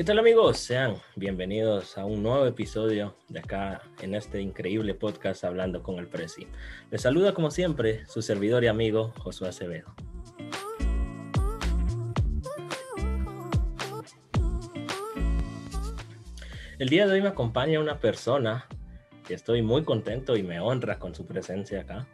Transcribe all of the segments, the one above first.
¿Qué tal amigos? Sean bienvenidos a un nuevo episodio de acá en este increíble podcast Hablando con el Presi. Les saluda como siempre su servidor y amigo Josué Acevedo. El día de hoy me acompaña una persona que estoy muy contento y me honra con su presencia acá.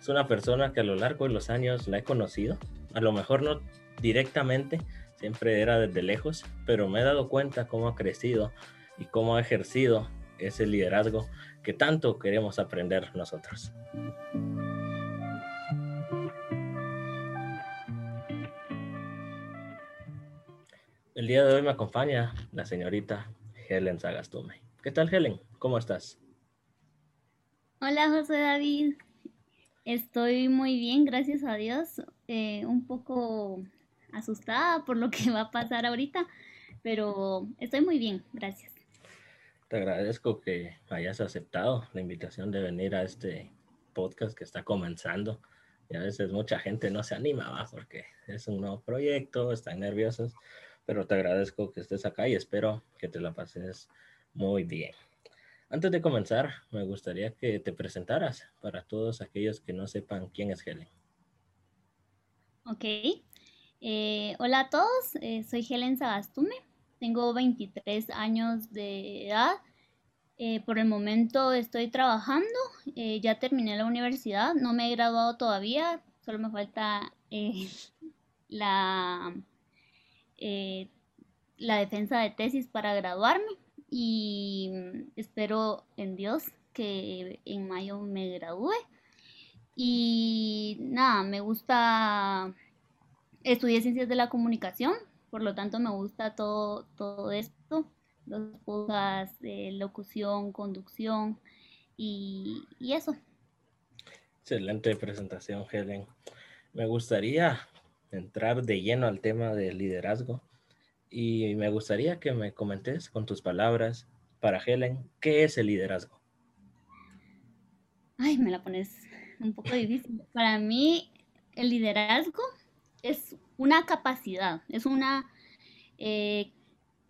Es una persona que a lo largo de los años la he conocido, a lo mejor no directamente, siempre era desde lejos, pero me he dado cuenta cómo ha crecido y cómo ha ejercido ese liderazgo que tanto queremos aprender nosotros. El día de hoy me acompaña la señorita Helen Sagastume. ¿Qué tal, Helen? ¿Cómo estás? Hola, José David. Estoy muy bien, gracias a Dios. Eh, un poco asustada por lo que va a pasar ahorita, pero estoy muy bien, gracias. Te agradezco que hayas aceptado la invitación de venir a este podcast que está comenzando. Y a veces mucha gente no se anima, ¿va? porque es un nuevo proyecto, están nerviosos, pero te agradezco que estés acá y espero que te la pases muy bien. Antes de comenzar, me gustaría que te presentaras para todos aquellos que no sepan quién es Helen. Ok, eh, hola a todos, eh, soy Helen Sagastume, tengo 23 años de edad. Eh, por el momento estoy trabajando, ya terminé la universidad, no me he graduado todavía, solo me falta la, la defensa de tesis para graduarme y espero en Dios que en mayo me gradúe. Y nada, me gusta estudié ciencias de la comunicación, por lo tanto me gusta todo, todo esto, los cosas de locución, conducción y, y eso. Excelente presentación, Helen. Me gustaría entrar de lleno al tema del liderazgo y me gustaría que me comentes con tus palabras para Helen, ¿qué es el liderazgo? Ay, me la pones un poco difícil. Para mí, el liderazgo es una capacidad, es una eh,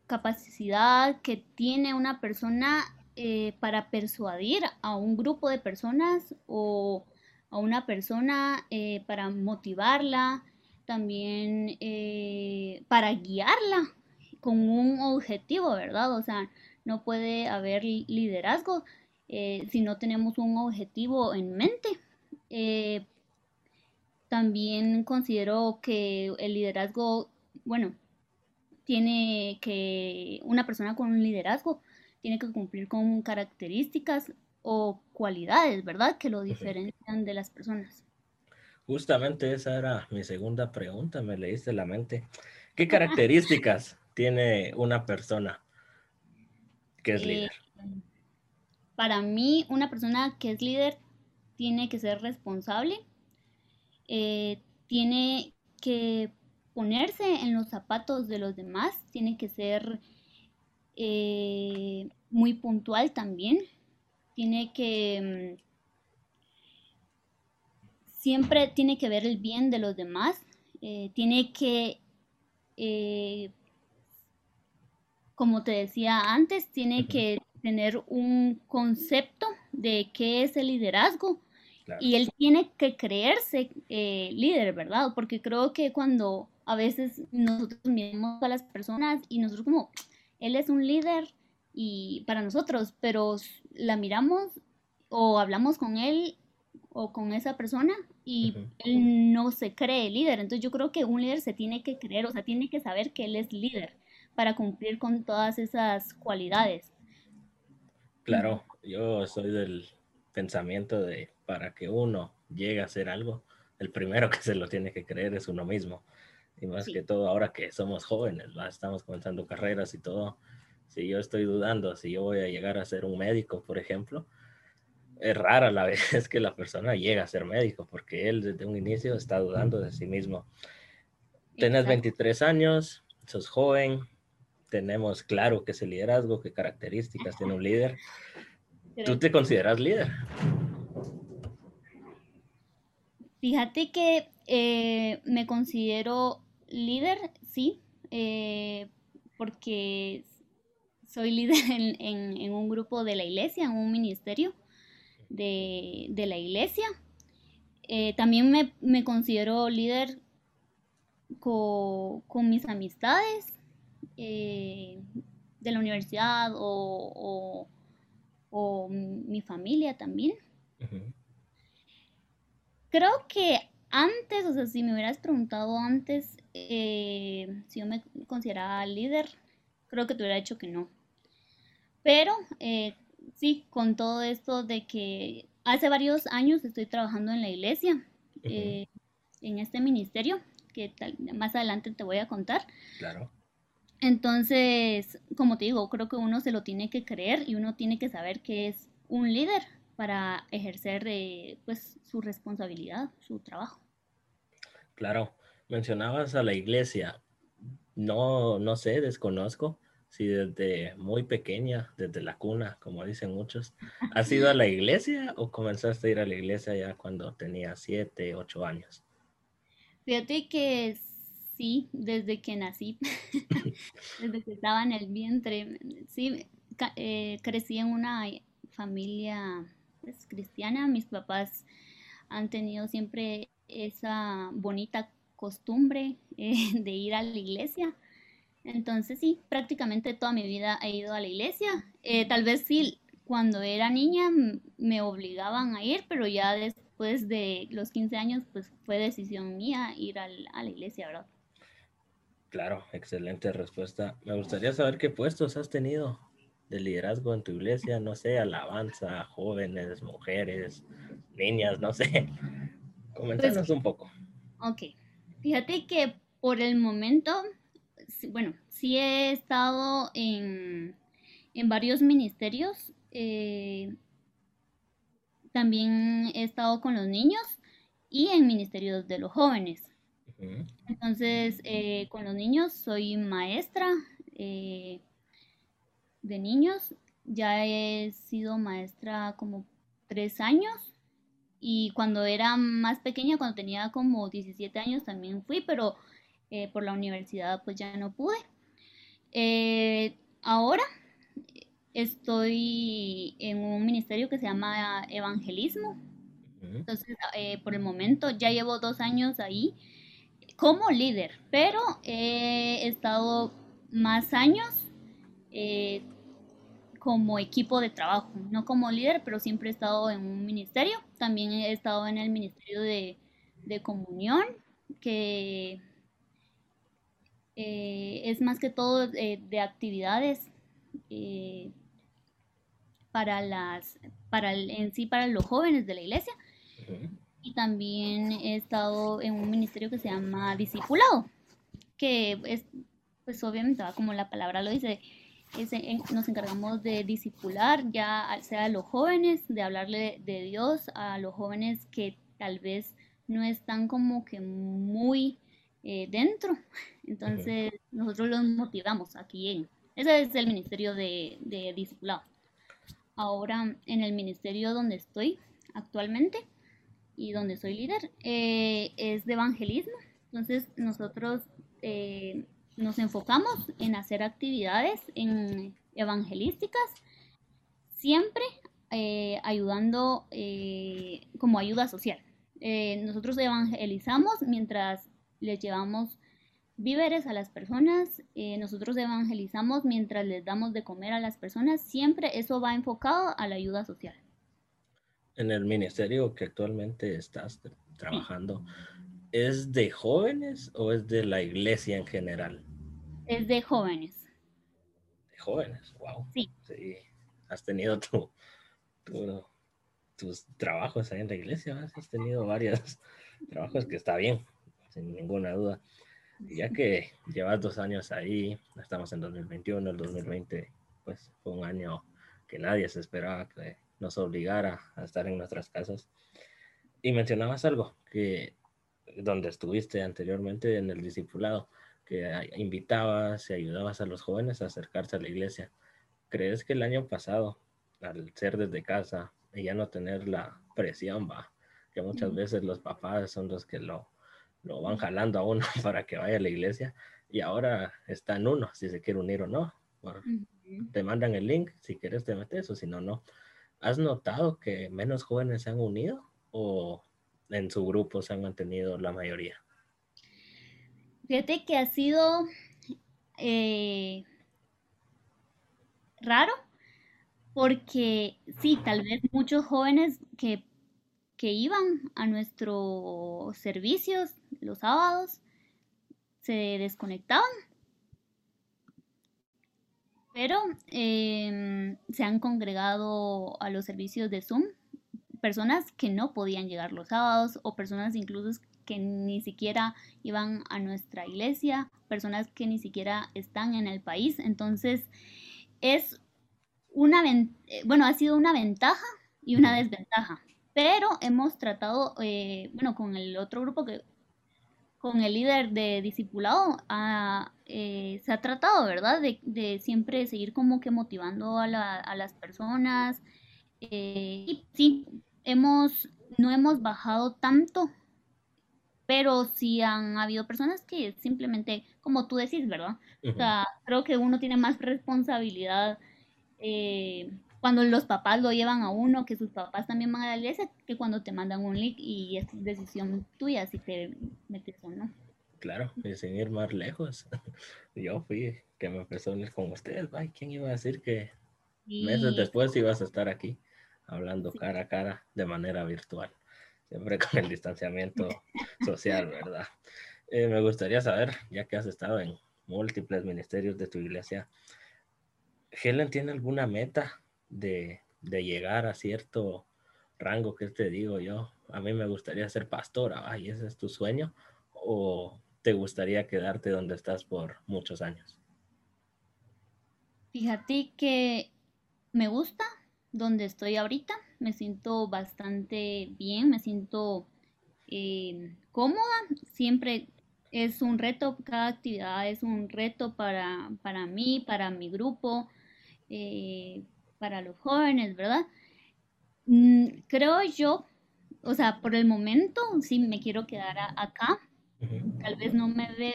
capacidad que tiene una persona eh, para persuadir a un grupo de personas o a una persona eh, para motivarla, también para guiarla con un objetivo, ¿verdad? O sea, no puede haber liderazgo si no tenemos un objetivo en mente. También considero que el liderazgo, bueno, tiene que, una persona con un liderazgo tiene que cumplir con características o cualidades, ¿verdad? Que lo diferencian de las personas. Justamente esa era mi segunda pregunta, me leíste la mente. ¿Qué características tiene una persona que es líder? Eh, para mí, una persona que es líder tiene que ser responsable, eh, tiene que ponerse en los zapatos de los demás, tiene que ser eh, muy puntual también, tiene que... Mm, siempre tiene que ver el bien de los demás, eh, tiene que, como te decía antes, tiene que tener un concepto de qué es el liderazgo, y él tiene que creerse eh, líder, ¿verdad? Porque creo que cuando a veces nosotros miramos a las personas y nosotros como, él es un líder y para nosotros, pero la miramos o hablamos con él o con esa persona y él no se cree líder. Entonces yo creo que un líder se tiene que creer, o sea, tiene que saber que él es líder para cumplir con todas esas cualidades. Claro, yo soy del pensamiento de para que uno llegue a hacer algo, el primero que se lo tiene que creer es uno mismo. Y más que todo ahora que somos jóvenes, estamos comenzando carreras y todo. Si yo estoy dudando si yo voy a llegar a ser un médico, por ejemplo, es rara la vez que la persona llega a ser médico, porque él desde un inicio está dudando de sí mismo. Tienes 23 años, sos joven, tenemos claro qué es el liderazgo, qué características tiene un líder. ¿Tú te consideras líder? Fíjate que eh, me considero líder, sí. Eh, porque soy líder en, un grupo de la iglesia, en un ministerio de, la iglesia. Eh, también me, considero líder con, mis amistades de la universidad o, mi familia también. Creo que antes, o sea, si me hubieras preguntado antes eh, si yo me consideraba líder, creo que te hubiera dicho que no. Pero eh, sí, con todo esto de que hace varios años estoy trabajando en la iglesia, eh, en este ministerio, que más adelante te voy a contar. Claro. Entonces, como te digo, creo que uno se lo tiene que creer y uno tiene que saber que es un líder para ejercer eh, pues su responsabilidad, su trabajo. Claro, mencionabas a la iglesia. No, no sé, desconozco si desde muy pequeña, desde la cuna, como dicen muchos, ¿has ido a la iglesia o comenzaste a ir a la iglesia ya cuando tenía siete, ocho años? Fíjate que sí, desde que nací, desde que estaba en el vientre, sí, eh, crecí en una familia cristiana, mis papás han tenido siempre esa bonita costumbre eh, de ir a la iglesia. Entonces sí, prácticamente toda mi vida he ido a la iglesia. Eh, tal vez sí, cuando era niña me obligaban a ir, pero ya después de los 15 años, pues fue decisión mía ir a la iglesia, ¿verdad? Claro, excelente respuesta. Me gustaría saber qué puestos has tenido de liderazgo en tu iglesia, no sé, alabanza, jóvenes, mujeres, niñas, no sé. Coméntanos pues un poco. Ok, fíjate que por el momento, bueno, sí he estado en, varios ministerios. Eh, también he estado con los niños y en ministerios de los jóvenes. Entonces, eh, con los niños soy maestra eh, de niños. Ya he sido maestra como tres años. Y cuando era más pequeña, cuando tenía como 17 años, también fui, pero eh, por la universidad pues ya no pude. ahora estoy en un ministerio que se llama Evangelismo. Entonces, por el momento ya llevo dos años ahí como líder, pero he estado más años eh, como equipo de trabajo, no como líder, pero siempre he estado en un ministerio. También he estado en el Ministerio de, Comunión, que eh, es más que todo de actividades eh, para las, para en sí para los jóvenes de la iglesia y también he estado en un ministerio que se llama Discipulado, que es, pues obviamente, como la palabra lo dice, nos encargamos de discipular ya sea a los jóvenes, de hablarle de Dios a los jóvenes que tal vez no están como que muy eh, dentro. Entonces, nosotros los motivamos aquí en... Ese es el ministerio de, de discipulado. Ahora, en el ministerio donde estoy actualmente, y donde soy líder eh, es de evangelismo. Entonces nosotros eh, nos enfocamos en hacer actividades en evangelísticas, siempre eh, ayudando como ayuda social. nosotros evangelizamos mientras les llevamos víveres a las personas, nosotros evangelizamos mientras les damos de comer a las personas, siempre eso va enfocado a la ayuda social en el ministerio que actualmente estás trabajando, ¿es de jóvenes o es de la iglesia en general? Es de jóvenes. De jóvenes, wow. Sí. sí. Has tenido tu, tus trabajos ahí en la iglesia, has tenido varios trabajos que está bien, sin ninguna duda. ya que llevas dos años ahí, estamos en 2021, el 2020, pues fue un año que nadie se esperaba que nos obligara a estar en nuestras casas. Y mencionabas algo, que donde estuviste anteriormente en el discipulado, que invitabas y ayudabas a los jóvenes a acercarse a la iglesia. ¿Crees que el año pasado, al ser desde casa y ya no tener la presión, va, que muchas veces los papás son los que lo, lo van jalando a uno para que vaya a la iglesia y ahora está en uno, si se quiere unir o no. Te mandan el link, si quieres te metes o si no, no. ¿Has notado que menos jóvenes se han unido o en su grupo se han mantenido la mayoría? Fíjate que ha sido eh, raro porque sí, tal vez muchos jóvenes que, que iban a nuestros servicios los sábados se desconectaban. Pero em, se han congregado a los servicios de Zoom personas que no podían llegar los sábados o personas incluso que ni siquiera iban a nuestra iglesia, personas que ni siquiera están en el país. Entonces, es una, eh, bueno, ha sido una ventaja y una desventaja, pero hemos tratado, eh, bueno, con el otro grupo que con el líder de discipulado eh, se ha tratado, ¿verdad? De, siempre seguir como que motivando a, las personas. Eh, y sí, hemos, no hemos bajado tanto, pero sí han habido personas que simplemente, como tú decís, ¿verdad? O sea, creo que uno tiene más responsabilidad eh, cuando los papás lo llevan a uno, que sus papás también van a la iglesia, que cuando te mandan un link y es decisión tuya si te metes o no. Claro, y sin ir más lejos. Yo fui que me empezó a unir con ustedes. Ay, ¿quién iba a decir que meses después ibas a estar aquí hablando cara a cara de manera virtual? Siempre con el distanciamiento social, ¿verdad? Eh, me gustaría saber, ya que has estado en múltiples ministerios de tu iglesia, ¿Helen tiene alguna meta de, llegar a cierto rango que te digo yo. A mí me gustaría ser pastora, ay, ese es tu sueño, o te gustaría quedarte donde estás por muchos años. Fíjate que me gusta donde estoy ahorita, me siento bastante bien, me siento eh, cómoda, siempre es un reto, cada actividad es un reto para, para mí, para mi grupo. Eh, para los jóvenes, ¿verdad? Mm, creo yo, o sea, por el momento sí me quiero quedar acá. Tal vez no me, ve,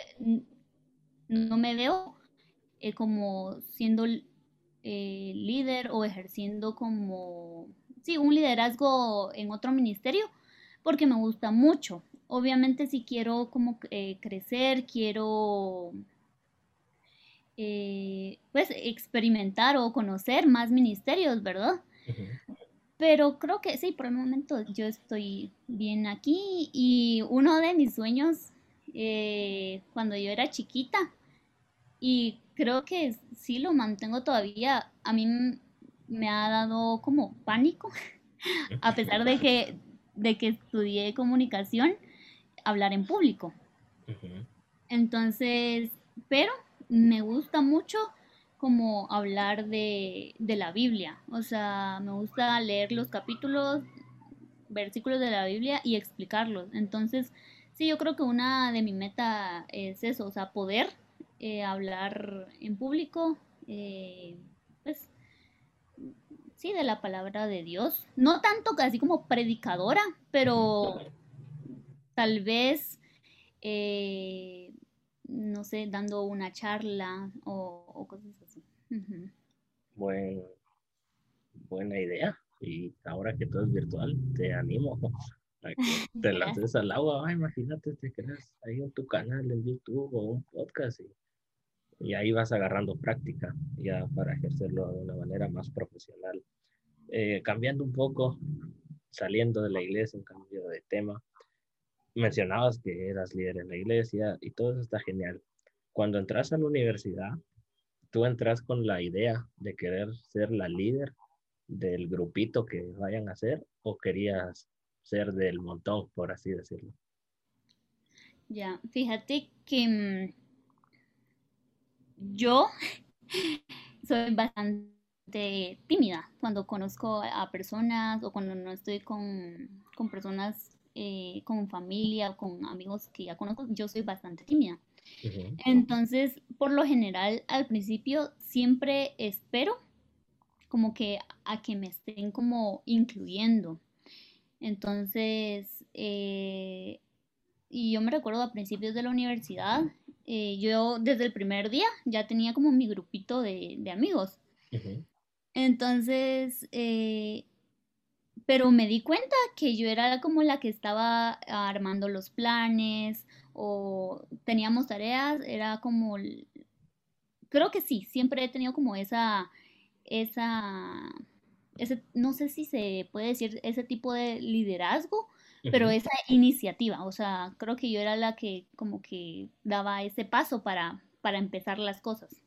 no me veo eh, como siendo eh, líder o ejerciendo como, sí, un liderazgo en otro ministerio, porque me gusta mucho. Obviamente si quiero como eh, crecer, quiero eh, pues experimentar o conocer más ministerios, ¿verdad? Pero creo que sí, por el momento yo estoy bien aquí y uno de mis sueños eh, cuando yo era chiquita y creo que sí lo mantengo todavía, a mí me ha dado como pánico, a pesar de que, de que estudié comunicación, hablar en público. Entonces, pero me gusta mucho como hablar de, la Biblia. O sea, me gusta leer los capítulos, versículos de la Biblia y explicarlos. Entonces, sí, yo creo que una de mi meta es eso, o sea, poder eh, hablar en público, eh, sí, de la palabra de Dios. No tanto casi como predicadora, pero tal vez eh, no sé, dando una charla o, cosas así. buena idea. Y ahora que todo es virtual, te animo a que te lances al agua. imagínate, te creas ahí en tu canal en YouTube o un podcast y, y ahí vas agarrando práctica ya para ejercerlo de una manera más profesional. Eh, cambiando un poco, saliendo de la iglesia, un cambio de tema mencionabas que eras líder en la iglesia y todo eso está genial. Cuando entras a la universidad, tú entras con la idea de querer ser la líder del grupito que vayan a ser o querías ser del montón, por así decirlo. Ya, fíjate que mm, yo soy bastante tímida cuando conozco a personas o cuando no estoy con, con personas eh, con familia, con amigos que ya conozco, yo soy bastante tímida. Entonces, por lo general, al principio siempre espero como que a que me estén como incluyendo. Entonces, eh, y yo me recuerdo a principios de la universidad, eh, yo desde el primer día ya tenía como mi grupito de, amigos. Entonces, eh, pero me di cuenta que yo era como la que estaba armando los planes o teníamos tareas, era como, creo que sí, siempre he tenido como esa, esa, ese, no sé si se puede decir ese tipo de liderazgo, pero esa iniciativa, o sea, creo que yo era la que como que daba ese paso para, para empezar las cosas.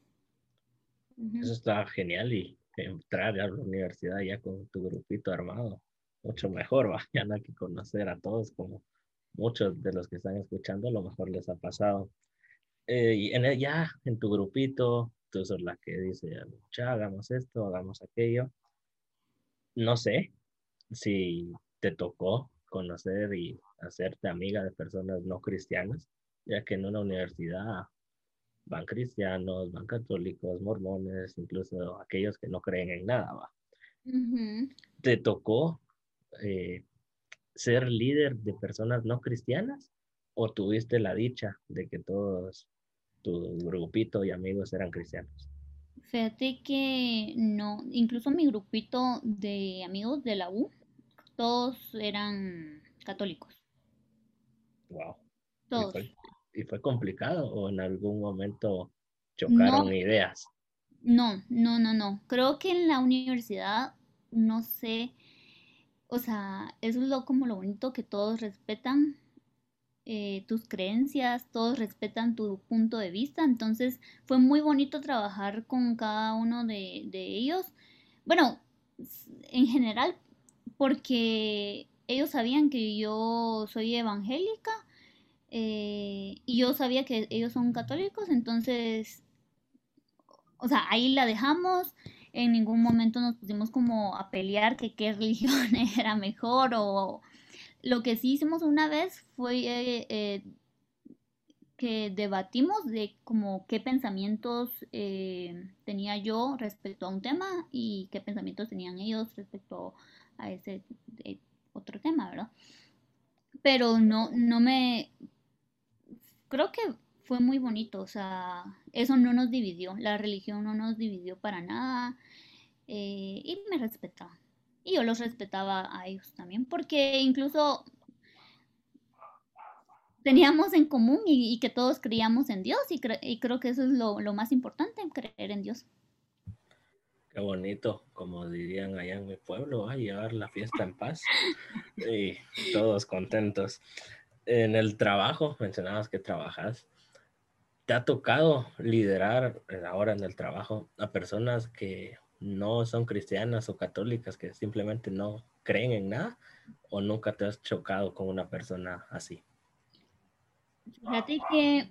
Eso está genial y entrar a la universidad ya con tu grupito armado, mucho mejor, vayan a que conocer a todos como muchos de los que están escuchando a lo mejor les ha pasado. Eh, y en ya en tu grupito, tú sos la que dice, ya hagamos esto, hagamos aquello. No sé si te tocó conocer y hacerte amiga de personas no cristianas, ya que en una universidad van cristianos, van católicos, mormones, incluso aquellos que no creen en nada. ¿va? ¿Te tocó eh, ser líder de personas no cristianas o tuviste la dicha de que todos tu grupito y amigos eran cristianos? Fíjate que no, incluso mi grupito de amigos de la U todos eran católicos. Wow. Todos. ¿Y fue, complicado o en algún momento chocaron ideas? No, no, no, no. Creo que en la universidad, no sé, o sea, eso es lo como lo bonito que todos respetan eh, tus creencias, todos respetan tu punto de vista, entonces fue muy bonito trabajar con cada uno de, de ellos. Bueno, en general porque ellos sabían que yo soy evangélica eh, y yo sabía que ellos son católicos, entonces, o sea, ahí la dejamos. En ningún momento nos pusimos como a pelear que qué religión era mejor o lo que sí hicimos una vez fue eh, eh, que debatimos de como qué pensamientos tenía yo respecto a un tema y qué pensamientos tenían ellos respecto a a ese eh, otro tema, ¿verdad? Pero no, no me... Creo que fue muy bonito, o sea, eso no nos dividió, la religión no nos dividió para nada eh, y me respetaba. Y yo los respetaba a ellos también, porque incluso teníamos en común y, que todos creíamos en Dios y, creo que eso es lo, más importante, creer en Dios. Qué bonito, como dirían allá en mi pueblo, a llevar la fiesta en paz y todos contentos. En el trabajo, mencionabas que trabajas, ¿te ha tocado liderar ahora en el trabajo a personas que no son cristianas o católicas, que simplemente no creen en nada? ¿O nunca te has chocado con una persona así? Fíjate que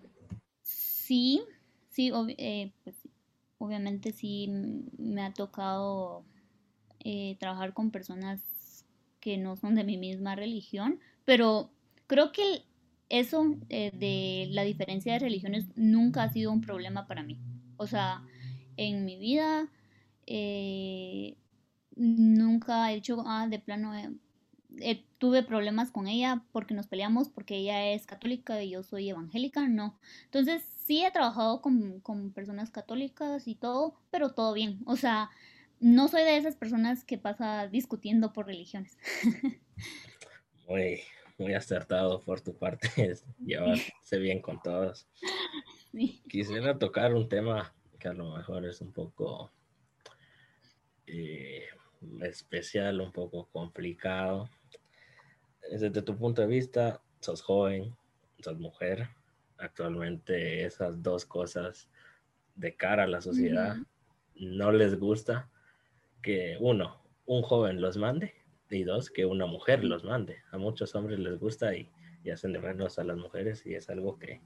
sí, sí, eh, pues obviamente sí me ha tocado eh, trabajar con personas que no son de mi misma religión, pero creo que eso eh, de la diferencia de religiones nunca ha sido un problema para mí. O sea, en mi vida eh, nunca he hecho, ah, de plano, tuve problemas con ella porque nos peleamos, porque ella es católica y yo soy evangélica, no. Entonces sí he trabajado con, personas católicas y todo, pero todo bien. O sea, no soy de esas personas que pasa discutiendo por religiones. Muy, muy acertado por tu parte, llevarse bien con todos. Quisiera tocar un tema que a lo mejor es un poco eh, especial, un poco complicado. Desde tu punto de vista, sos joven, sos mujer, actualmente esas dos cosas de cara a la sociedad no les gusta que uno, un joven los mande y dos, que una mujer los mande. A muchos hombres les gusta y, hacen de menos a las mujeres y es algo que,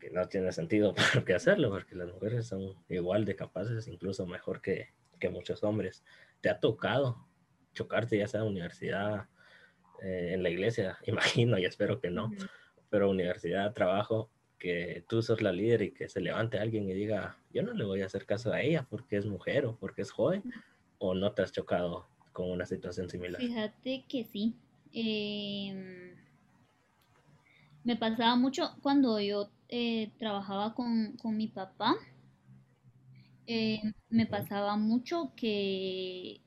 que no tiene sentido por qué hacerlo, porque las mujeres son igual de capaces, incluso mejor que, que muchos hombres. ¿Te ha tocado chocarte ya sea en la universidad, eh, en la iglesia? Imagino y espero que no pero universidad, trabajo, que tú sos la líder y que se levante alguien y diga, yo no le voy a hacer caso a ella porque es mujer o porque es joven, o no te has chocado con una situación similar. Fíjate que sí. Em, me pasaba mucho cuando yo eh, trabajaba con, mi papá. Eh, me pasaba mucho que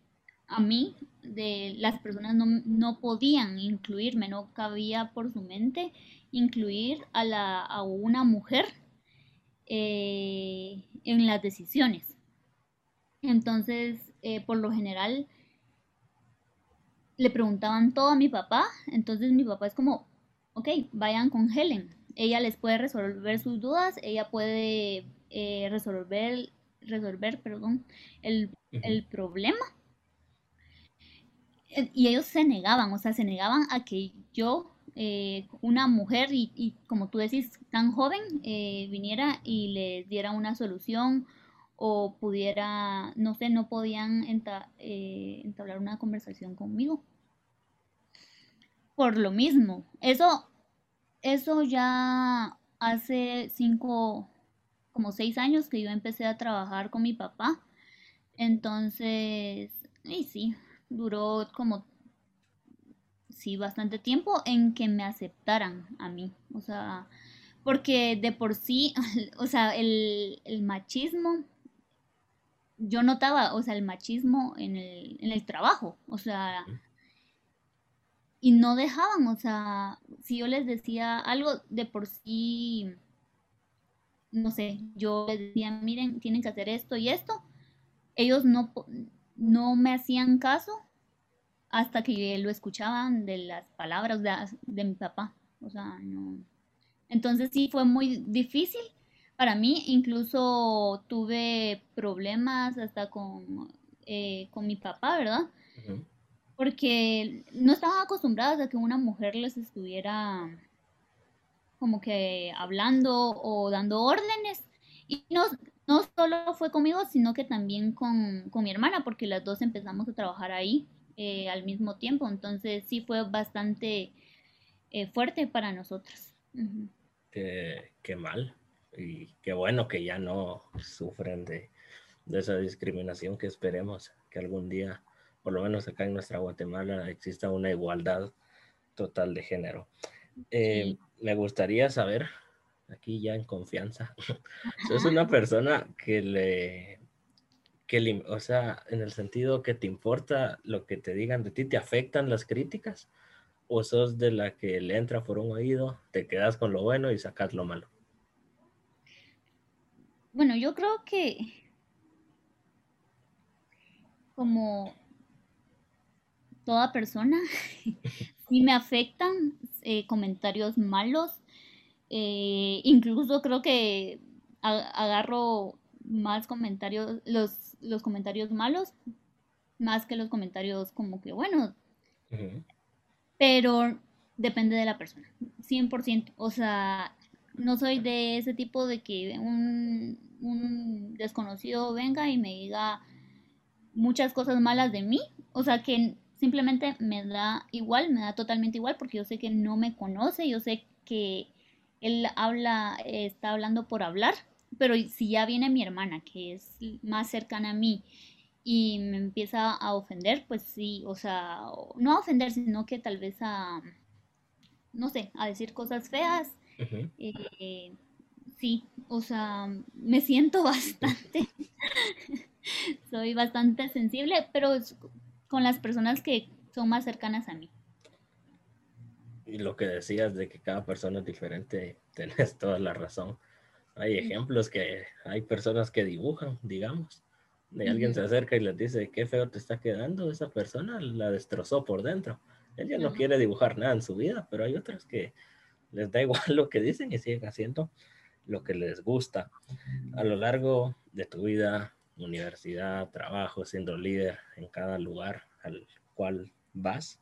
a mí de las personas no, podían incluirme, no cabía por su mente incluir a, la, a una mujer eh, en las decisiones. Entonces, por lo general, le preguntaban todo a mi papá, entonces mi papá es como, ok, vayan con Helen, ella les puede resolver sus dudas, ella puede eh, resolver, resolver perdón, el, problema. Eh, y ellos se negaban, o sea, se negaban a que yo, eh, una mujer, y, como tú decís, tan joven, viniera y les diera una solución o pudiera, no sé, no podían entablar una conversación conmigo por lo mismo. Eso, eso ya hace cinco, como seis años que yo empecé a trabajar con mi papá. Entonces, y sí, duró como, sí, bastante tiempo en que me aceptaran a mí. O sea, porque de por sí, o sea, el, el machismo, yo notaba, o sea, el machismo en el, en el trabajo. O sea, y no dejaban, o sea, si yo les decía algo de por sí, no sé, yo les decía, miren, tienen que hacer esto y esto, ellos no, no me hacían caso hasta que lo escuchaban de las palabras de, de mi papá, o sea, no. Entonces sí fue muy difícil para mí, incluso tuve problemas hasta con, eh, con mi papá, ¿verdad? porque no estaban acostumbradas a que una mujer les estuviera como que hablando o dando órdenes. Y no, no solo fue conmigo, sino que también con, mi hermana, porque las dos empezamos a trabajar ahí eh, al mismo tiempo. Entonces sí fue bastante eh, fuerte para nosotras. qué, mal. Y qué bueno que ya no sufren de, de esa discriminación que esperemos que algún día por lo menos acá en nuestra Guatemala, exista una igualdad total de género. Eh, me gustaría saber, aquí ya en confianza, ¿sos una persona que le, que o sea, en el sentido que te importa lo que te digan de ti, te afectan las críticas? ¿O sos de la que le entra por un oído, te quedas con lo bueno y sacas lo malo? Bueno, yo creo que como toda persona. sí me afectan eh, comentarios malos. Eh, incluso creo que agarro más comentarios, los, los comentarios malos, más que los comentarios como que bueno. Pero depende de la persona, 100%. O sea, no soy de ese tipo de que un, un desconocido venga y me diga muchas cosas malas de mí. O sea, que simplemente me da igual, me da totalmente igual porque yo sé que no me conoce, yo sé que él habla, está hablando por hablar, pero si ya viene mi hermana, que es más cercana a mí, y me empieza a ofender, pues sí, o sea, no a ofender, sino que tal vez a, no sé, a decir cosas feas. Eh, sí, o sea, me siento bastante, soy bastante sensible, pero con las personas que son más cercanas a mí. Y lo que decías de que cada persona es diferente, tenés toda la razón. Hay ejemplos que hay personas que dibujan, digamos. De alguien se acerca y les dice, qué feo te está quedando, esa persona la destrozó por dentro. Ella no quiere dibujar nada en su vida, pero hay otras que les da igual lo que dicen y siguen haciendo lo que les gusta. A lo largo de tu vida, universidad, trabajo, siendo líder en cada lugar al cual vas,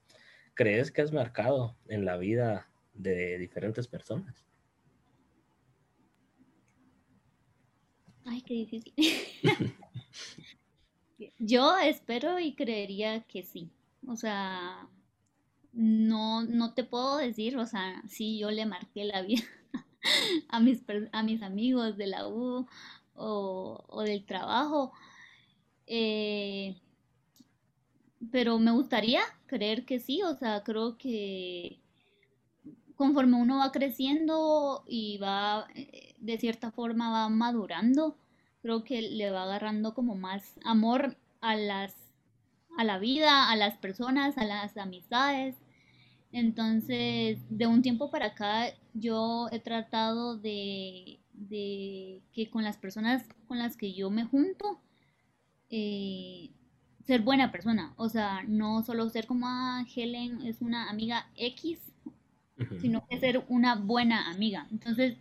¿crees que has marcado en la vida de diferentes personas? Ay, qué difícil. Yo espero y creería que sí. O sea, no, no te puedo decir, o sea, sí, yo le marqué la vida a mis, a mis amigos de la U, o, del trabajo. Eh, pero me gustaría creer que sí, o sea, creo que conforme uno va creciendo y va, eh, de cierta forma, va madurando, creo que le va agarrando como más amor a las a la vida, a las personas, a las amistades. Entonces, de un tiempo para acá, yo he tratado de, que con las personas con las que yo me junto, eh, ser buena persona. O sea, no solo ser como, ah, Helen es una amiga X, sino que ser una buena amiga. Entonces,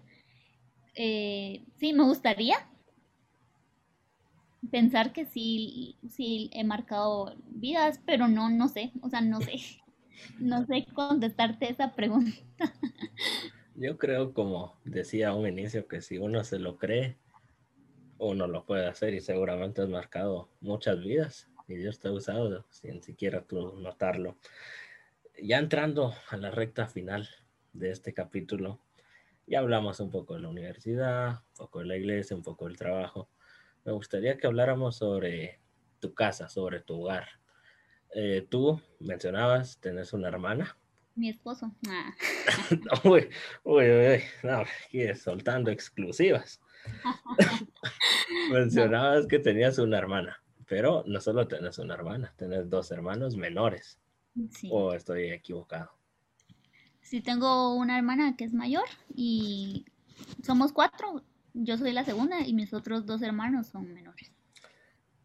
eh, sí, me gustaría pensar que sí, sí he marcado vidas, pero no, no sé, o sea, no sé, no sé contestarte esa pregunta. Yo creo, como decía a un inicio, que si uno se lo cree, uno lo puede hacer y seguramente has marcado muchas vidas y Dios te ha usado sin siquiera tú notarlo. Ya entrando a la recta final de este capítulo, ya hablamos un poco de la universidad, un poco de la iglesia, un poco del trabajo me gustaría que habláramos sobre tu casa, sobre tu hogar. Eh, tú mencionabas, tenés una hermana. Mi esposo. Ah. uy, uy, uy, no, aquí soltando exclusivas. mencionabas que tenías una hermana, pero no solo tenés una hermana, tenés dos hermanos menores. Sí. ¿O estoy equivocado? Sí, tengo una hermana que es mayor y somos cuatro yo soy la segunda y mis otros dos hermanos son menores.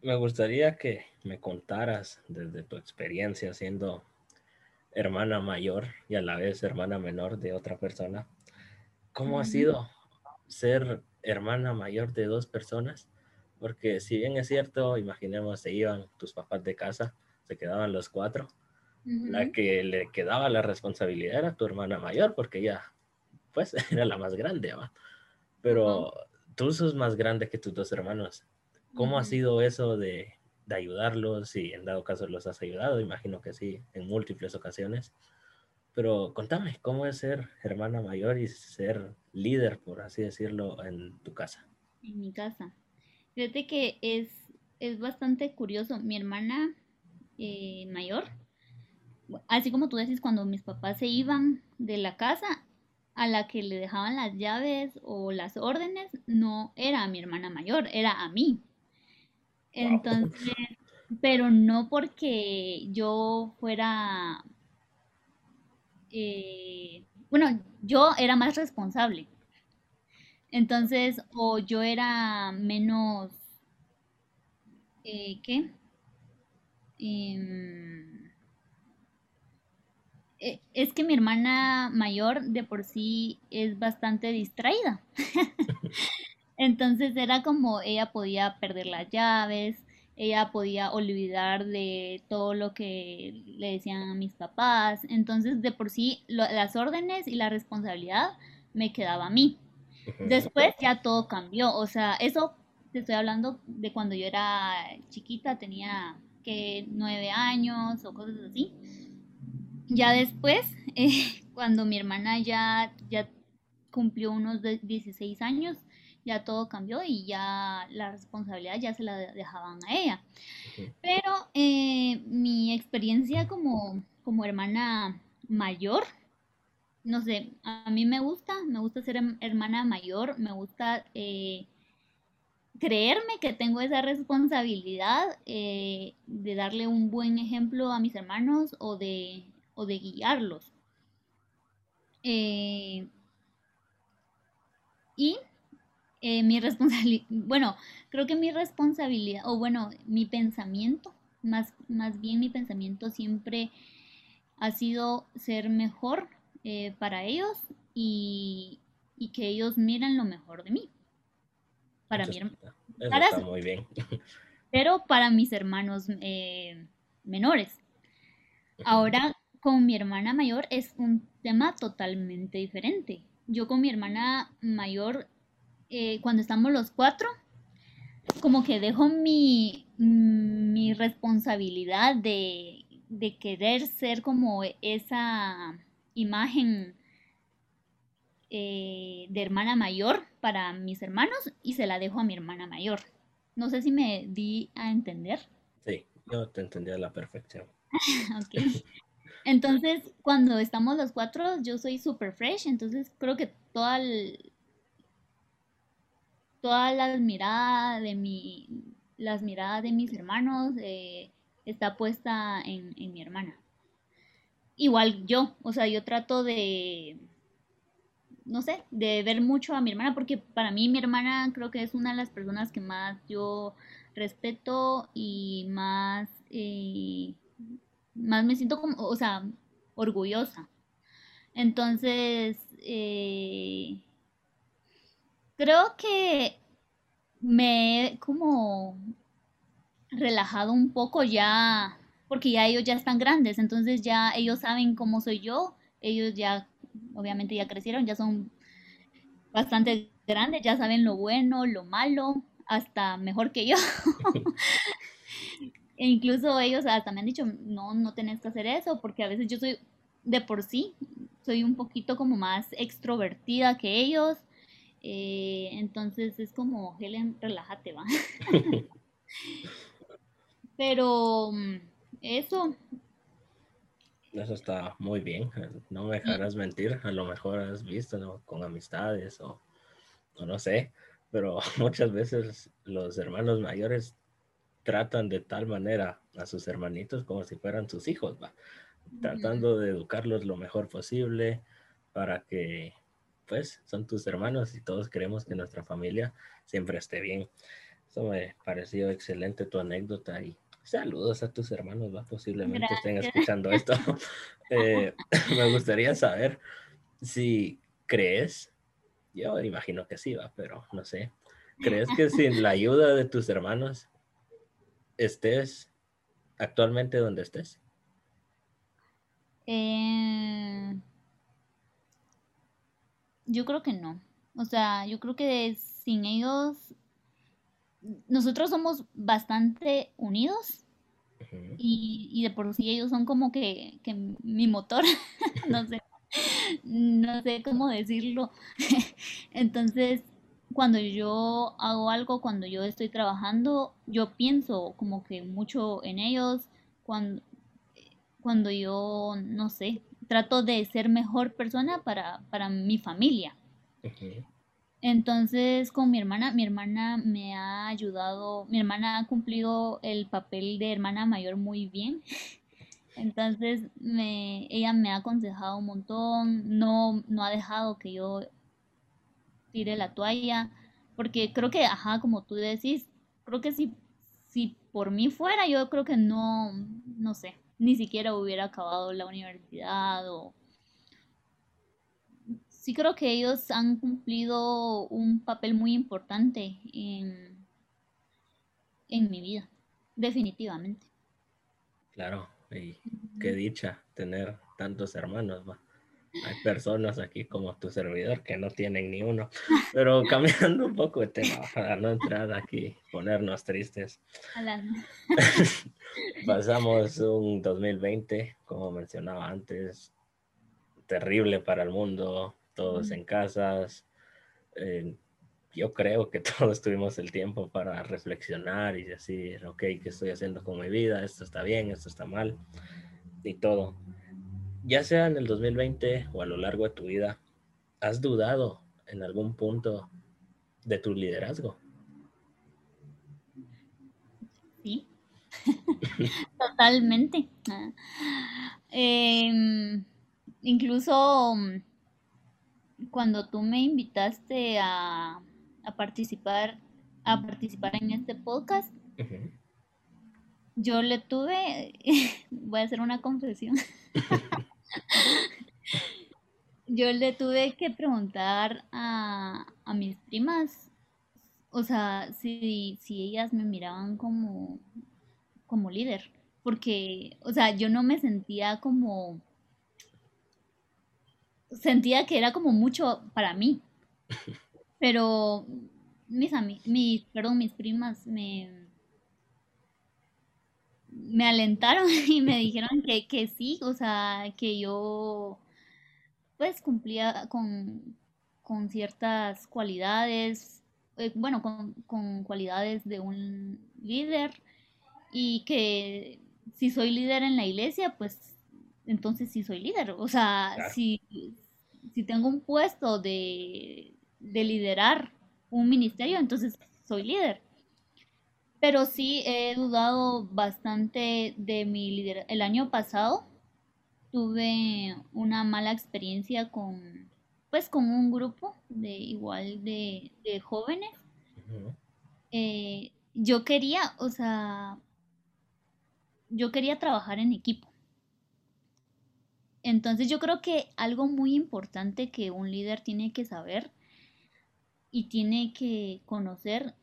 Me gustaría que me contaras desde tu experiencia siendo hermana mayor y a la vez hermana menor de otra persona, ¿cómo ha sido ser hermana mayor de dos personas? Porque si bien es cierto, imaginemos, se iban tus papás de casa, se quedaban los cuatro, la que le quedaba la responsabilidad era tu hermana mayor, porque ella, pues, era la más grande, ¿va? Pero tú sos más grande que tus dos hermanos. ¿Cómo ha sido eso de, ayudarlos? Y en dado caso los has ayudado, imagino que sí, en múltiples ocasiones. Pero contame, ¿cómo es ser hermana mayor y ser líder, por así decirlo, en tu casa? En mi casa. Fíjate que es, es bastante curioso. Mi hermana eh, mayor, así como tú decís, cuando mis papás se iban de la casa, a la que le dejaban las llaves o las órdenes no era a mi hermana mayor, era a mí. Entonces, pero no porque yo fuera, eh, bueno, yo era más responsable. Entonces, o yo era menos, eh, ¿qué? Em, eh, es que mi hermana mayor de por sí es bastante distraída. Entonces era como ella podía perder las llaves, ella podía olvidar de todo lo que le decían a mis papás. Entonces de por sí las órdenes y la responsabilidad me quedaba a mí. Después ya todo cambió. O sea, eso te estoy hablando de cuando yo era chiquita, tenía que nueve años o cosas así. Ya después, eh, cuando mi hermana ya, ya cumplió unos 16 años, ya todo cambió y ya la responsabilidad ya se la dejaban a ella. Pero eh, mi experiencia como, como hermana mayor, no sé, a mí me gusta, me gusta ser hermana mayor, me gusta eh, creerme que tengo esa responsabilidad de darle un buen ejemplo a mis hermanos o de o de guiarlos. Eh, y eh, mi responsabilidad, bueno, creo que mi responsabilidad, o bueno, mi pensamiento, más, más bien mi pensamiento siempre ha sido ser mejor eh, para ellos y, que ellos miren lo mejor de mí. Para mí. Para, muy bien. Pero para mis hermanos menores. Ahora, con mi hermana mayor es un tema totalmente diferente. Yo con mi hermana mayor, eh, cuando estamos los cuatro, como que dejo mi, mi responsabilidad de, querer ser como esa imagen eh, de hermana mayor para mis hermanos y se la dejo a mi hermana mayor. No sé si me di a entender. Sí, yo te entendí a la perfección. ok. Entonces, cuando estamos los cuatro, yo soy super fresh, entonces creo que toda todas las miradas de mi, las miradas de mis hermanos eh, está puesta en, en mi hermana. Igual yo, o sea, yo trato de, no sé, de ver mucho a mi hermana, porque para mí mi hermana creo que es una de las personas que más yo respeto y más, eh, más me siento como, o sea, orgullosa. Entonces, eh, creo que me he como relajado un poco ya, porque ya ellos ya están grandes, entonces ya ellos saben cómo soy yo, ellos ya, obviamente ya crecieron, ya son bastante grandes, ya saben lo bueno, lo malo, hasta mejor que yo. e incluso ellos hasta me han dicho, no, no tenés que hacer eso, porque a veces yo soy de por sí, soy un poquito como más extrovertida que ellos. Eh, entonces es como, Helen, relájate, va. Pero mm, eso. Eso está muy bien. No me dejarás mentir. A lo mejor has visto con amistades o, o no sé. Pero muchas veces los hermanos mayores tratan de tal manera a sus hermanitos como si fueran sus hijos, va tratando de educarlos lo mejor posible para que, pues, son tus hermanos y todos queremos que nuestra familia siempre esté bien. Eso me pareció excelente tu anécdota y saludos a tus hermanos, ¿va? posiblemente estén escuchando esto. Eh, me gustaría saber si crees, yo imagino que sí, va, pero no sé, ¿crees que sin la ayuda de tus hermanos estés actualmente donde estés? Eh, yo creo que no. O sea, yo creo que sin ellos, nosotros somos bastante unidos y, de por sí ellos son como que, que mi motor, no sé, no sé cómo decirlo. Entonces, cuando yo hago algo, cuando yo estoy trabajando, yo pienso como que mucho en ellos, cuando, cuando yo, no sé, trato de ser mejor persona para, para mi familia. Entonces, con mi hermana, mi hermana me ha ayudado, mi hermana ha cumplido el papel de hermana mayor muy bien. Entonces, me, ella me ha aconsejado un montón, no, no ha dejado que yo tire la toalla, porque creo que, ajá, como tú decís, creo que si, si por mí fuera, yo creo que no, no sé, ni siquiera hubiera acabado la universidad o sí creo que ellos han cumplido un papel muy importante en, en mi vida, definitivamente. Claro, y qué dicha tener tantos hermanos, va. Hay personas aquí como tu servidor que no tienen ni uno. Pero cambiando un poco de tema para no entrar aquí, ponernos tristes. Pasamos un 2020, como mencionaba antes, terrible para el mundo, todos en casas. Eh, yo creo que todos tuvimos el tiempo para reflexionar y decir, ok, ¿qué estoy haciendo con mi vida? Esto está bien, esto está mal y todo ya sea en el 2020 o a lo largo de tu vida, ¿has dudado en algún punto de tu liderazgo? Sí, totalmente. Em, incluso mm, cuando tú me invitaste a, participar a participar en este podcast, yo le tuve, voy a hacer una confesión. Yo le tuve que preguntar a, mis primas, o sea, si, si ellas me miraban como, como líder, porque, o sea, yo no me sentía como, sentía que era como mucho para mí, pero mis, mis, perdón, mis primas me, me alentaron y me dijeron que, que sí, o sea, que yo pues cumplía con, con ciertas cualidades, eh, bueno, con, con cualidades de un líder y que si soy líder en la iglesia, pues entonces sí soy líder. O sea, si, si tengo un puesto de, de liderar un ministerio, entonces soy líder. Pero sí he dudado bastante de mi líder. El año pasado tuve una mala experiencia con, pues, con un grupo de igual de, jóvenes. Eh, yo quería, o sea, yo quería trabajar en equipo. Entonces yo creo que algo muy importante que un líder tiene que saber y tiene que conocer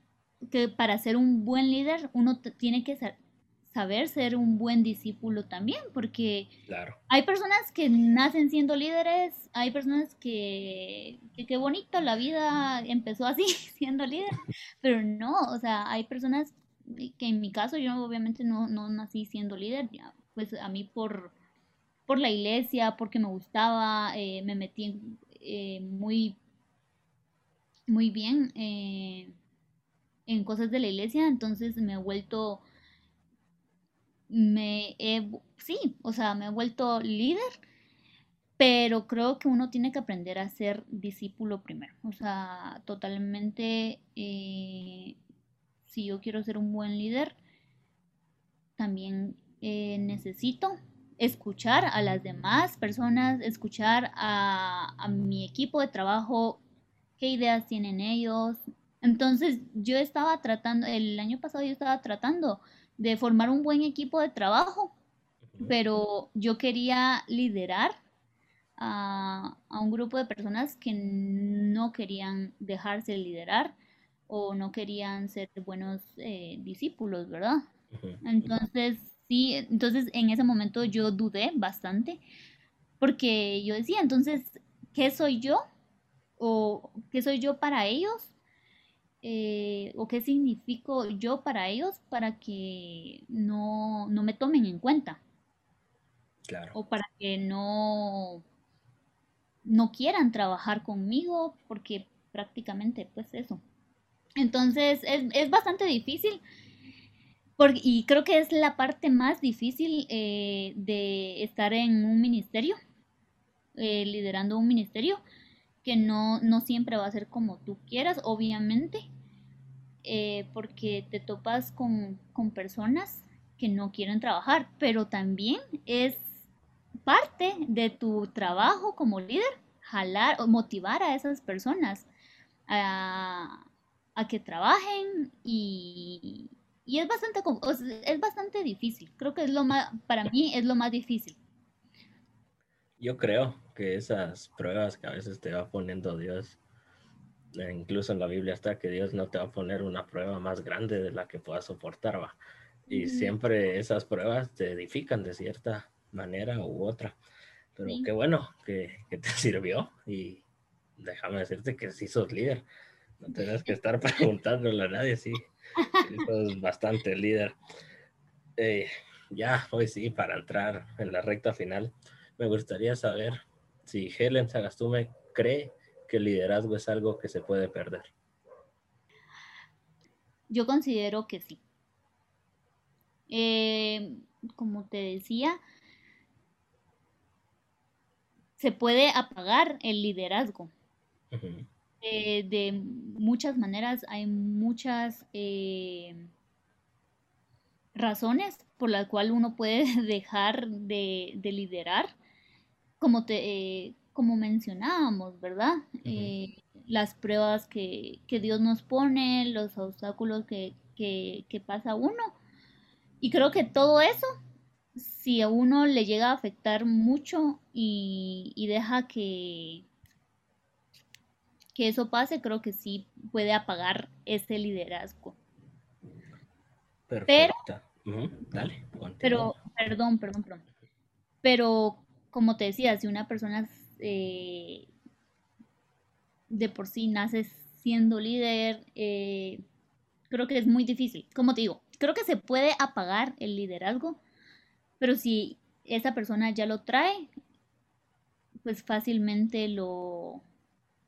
que para ser un buen líder uno tiene que saber ser un buen discípulo también, porque hay personas que nacen siendo líderes, hay personas que, qué bonito, la vida empezó así, siendo líder, pero no, o sea, hay personas que en mi caso yo obviamente no, no nací siendo líder, pues a mí por, por la iglesia, porque me gustaba, eh, me metí eh, muy, muy bien. Eh, en cosas de la iglesia, entonces me he vuelto, me sí, o sea, me he vuelto líder, pero creo que uno tiene que aprender a ser discípulo primero, o sea, totalmente, eh, si yo quiero ser un buen líder, también eh, necesito escuchar a las demás personas, escuchar a, a mi equipo de trabajo, qué ideas tienen ellos, entonces yo estaba tratando, el año pasado yo estaba tratando de formar un buen equipo de trabajo, pero yo quería liderar a, un grupo de personas que no querían dejarse liderar o no querían ser buenos eh, discípulos, ¿verdad? Entonces, sí, entonces en ese momento yo dudé bastante porque yo decía, entonces, ¿qué soy yo? ¿O qué soy yo para ellos? Eh, o qué significo yo para ellos para que no, me tomen en cuenta. Claro. O para que no, no quieran trabajar conmigo, porque prácticamente pues eso. Entonces es, bastante difícil. Porque, y creo que es la parte más difícil eh, de estar en un ministerio, eh, liderando un ministerio, que no, no siempre va a ser como tú quieras, obviamente, eh, porque te topas con, con personas que no quieren trabajar, pero también es parte de tu trabajo como líder jalar o motivar a esas personas a, a que trabajen y, y, es bastante es bastante difícil. Creo que es lo más para mí es lo más difícil. Yo creo que esas pruebas que a veces te va poniendo Dios, eh, incluso en la Biblia está que Dios no te va a poner una prueba más grande de la que puedas soportar, va. Y siempre esas pruebas te edifican de cierta manera u otra. Pero qué bueno que, te sirvió y déjame decirte que sí sos líder. No tienes que estar preguntándole a nadie, sí. Sos bastante líder. Eh, ya, hoy sí, para entrar en la recta final, me gustaría saber si Helen Sagastume cree que el liderazgo es algo que se puede perder. Yo considero que sí. Eh, como te decía, se puede apagar el liderazgo. Eh, de muchas maneras, hay muchas eh, razones por las cuales uno puede dejar de, de liderar como, te, eh, como mencionábamos, ¿verdad? Eh, las pruebas que, Dios nos pone, los obstáculos que, pasa uno. Y creo que todo eso, si a uno le llega a afectar mucho y, deja que, que eso pase, creo que sí puede apagar ese liderazgo. Perfecto. Pero, Dale, pero, perdón, perdón, perdón. Pero como te decía, si una persona eh, de por sí nace siendo líder, eh, creo que es muy difícil. Como te digo, creo que se puede apagar el liderazgo, pero si esa persona ya lo trae, pues fácilmente lo,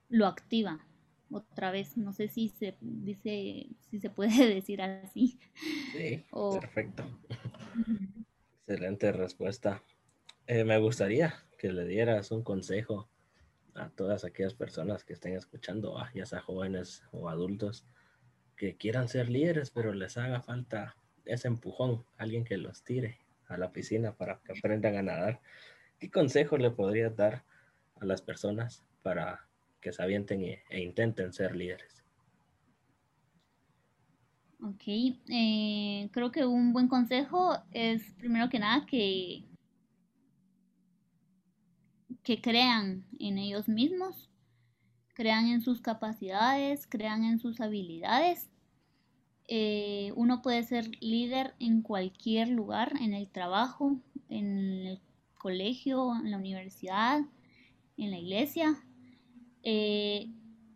lo activa otra vez. No sé si se dice, si se puede decir así. Sí, perfecto. Excelente respuesta. Eh, me gustaría que le dieras un consejo a todas aquellas personas que estén escuchando, ah, ya sea jóvenes o adultos, que quieran ser líderes, pero les haga falta ese empujón, alguien que los tire a la piscina para que aprendan a nadar. ¿Qué consejo le podrías dar a las personas para que se avienten e, e intenten ser líderes? Ok, eh, creo que un buen consejo es primero que nada que, que crean en ellos mismos, crean en sus capacidades, crean en sus habilidades. Eh, uno puede ser líder en cualquier lugar, en el trabajo, en el colegio, en la universidad, en la iglesia. Eh,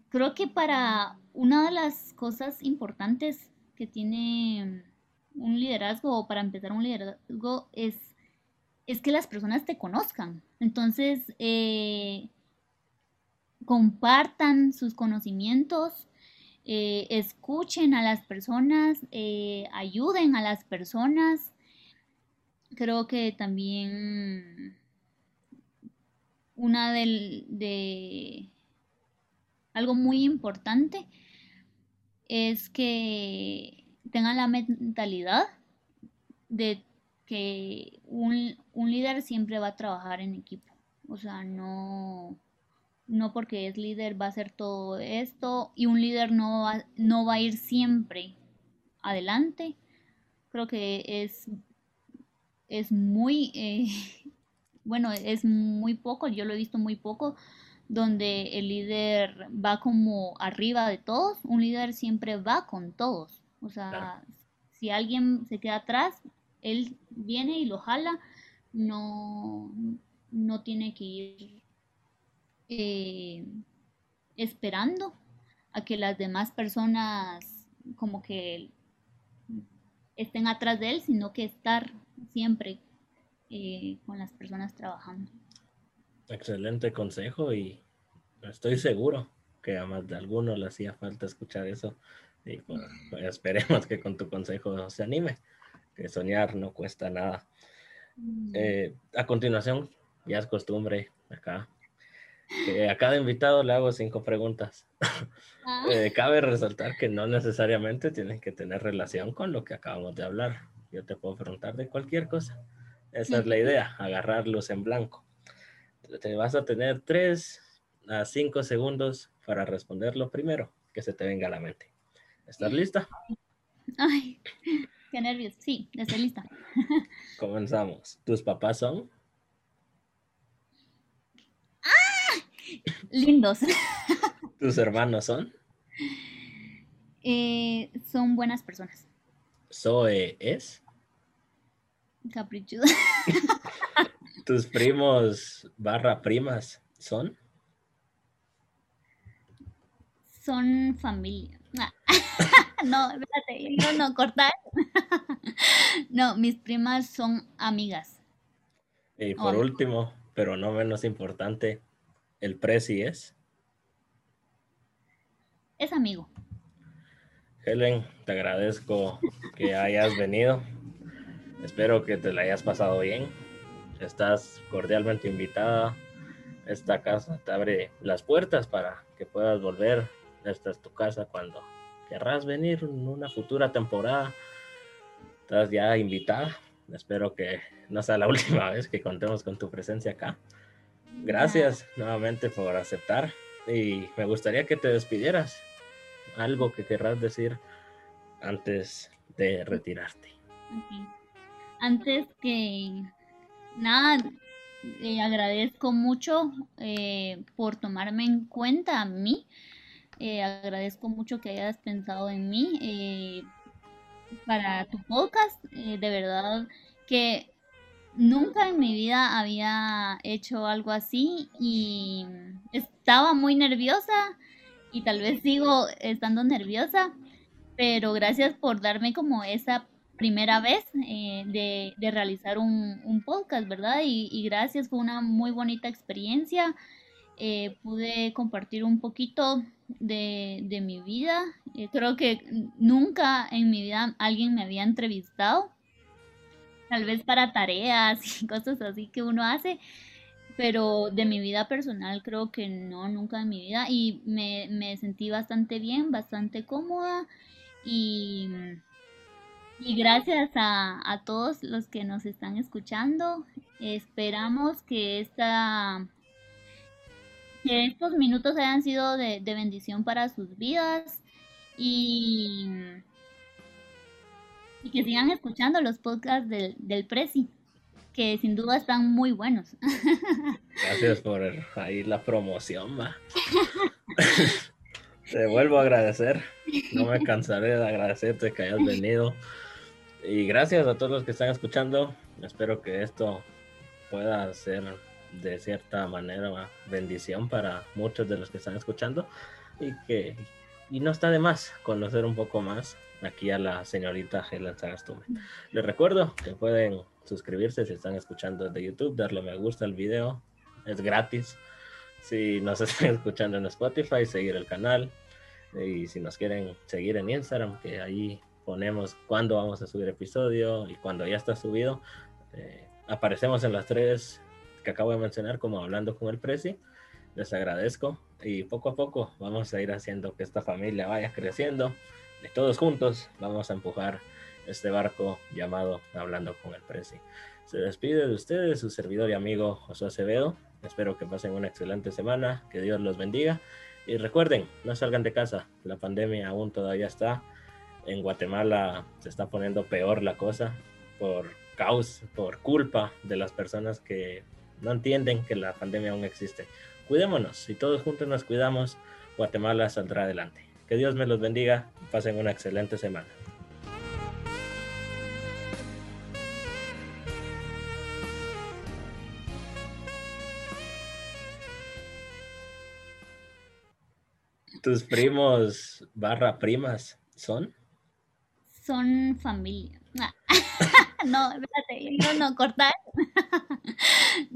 creo que para una de las cosas importantes que tiene un liderazgo o para empezar un liderazgo es, es que las personas te conozcan. Entonces, eh, compartan sus conocimientos, eh, escuchen a las personas, eh, ayuden a las personas. Creo que también una de algo muy importante es que tengan la mentalidad de que un, líder siempre va a trabajar en equipo. O sea, no, no porque es líder va a hacer todo esto y un líder no va, no va a ir siempre adelante. Creo que es, es muy, eh, bueno, es muy poco, yo lo he visto muy poco donde el líder va como arriba de todos, un líder siempre va con todos. O sea, si alguien se queda atrás, él viene y lo jala, no, no tiene que ir eh, esperando a que las demás personas como que estén atrás de él, sino que estar siempre eh, con las personas trabajando. Excelente consejo y estoy seguro que a más de alguno le hacía falta escuchar eso. Y pues, pues, esperemos que con tu consejo se anime, que soñar no cuesta nada. Mm. Eh, a continuación, ya es costumbre acá, que a cada invitado le hago cinco preguntas. Ah. Eh, cabe resaltar que no necesariamente tienen que tener relación con lo que acabamos de hablar. Yo te puedo preguntar de cualquier cosa. Esa es la idea, agarrarlos en blanco te vas a tener tres a cinco segundos para responder lo primero que se te venga a la mente. ¿Estás lista? Ay, qué nervios. Sí, estoy lista. Comenzamos. ¿Tus papás son? ¡Ah! Lindos. ¿Tus hermanos son? Eh, son buenas personas. ¿Zoe es? Caprichuda. ¿Tus primos barra primas son? Son familia. no, espérate, no, no, cortar. no, mis primas son amigas. Y por último, pero no menos importante, ¿el presi es? Es amigo. Helen, te agradezco que hayas venido. Espero que te la hayas pasado bien estás cordialmente invitada. Esta casa te abre las puertas para que puedas volver. Esta es tu casa cuando querrás venir en una futura temporada. Estás ya invitada. Espero que no sea la última vez que contemos con tu presencia acá. Gracias nuevamente por aceptar y me gustaría que te despidieras. Algo que querrás decir antes de retirarte. Antes que nada, eh, agradezco mucho eh, por tomarme en cuenta a mí. Eh, agradezco mucho que hayas pensado en mí para tu podcast. de verdad que nunca en mi vida había hecho algo así y estaba muy nerviosa y tal vez sigo estando nerviosa, pero gracias por darme como esa primera vez eh, de, realizar un, podcast, ¿verdad? Y, gracias, fue una muy bonita experiencia. Eh, pude compartir un poquito de, mi vida. Eh, creo que nunca en mi vida alguien me había entrevistado. tal vez para tareas y cosas así que uno hace, pero de mi vida personal creo que no, nunca en mi vida. Y me, me sentí bastante bien, bastante cómoda y, y gracias a, a todos los que nos están escuchando. Esperamos que esta que estos minutos hayan sido de, de bendición para sus vidas y, que sigan escuchando los podcasts del, del Prezi, que sin duda están muy buenos. Gracias por ahí la promoción, ma. Te vuelvo a agradecer. No me cansaré de agradecerte que hayas venido. Y gracias a todos los que están escuchando. Espero que esto pueda ser de cierta manera bendición para muchos de los que están escuchando y que y no está de más conocer un poco más aquí a la señorita Helen Sagastume. Les recuerdo que pueden suscribirse si están escuchando de YouTube, darle me gusta al video, es gratis. Si nos están escuchando en Spotify, seguir el canal. Y si nos quieren seguir en Instagram, que ahí ponemos cuándo vamos a subir episodio y cuando ya está subido, eh, aparecemos en las tres que acabo de mencionar, como hablando con el Prezi. Les agradezco y poco a poco vamos a ir haciendo que esta familia vaya creciendo y todos juntos vamos a empujar este barco llamado Hablando con el Prezi. Se despide de ustedes su servidor y amigo José Acevedo. Espero que pasen una excelente semana, que Dios los bendiga y recuerden, no salgan de casa, la pandemia aún todavía está. En Guatemala se está poniendo peor la cosa por causa, por culpa de las personas que no entienden que la pandemia aún existe. Cuidémonos, si todos juntos nos cuidamos, Guatemala saldrá adelante. Que Dios me los bendiga, pasen una excelente semana. ¿Tus primos barra primas son? Son familia. no, espérate, no, no, cortar.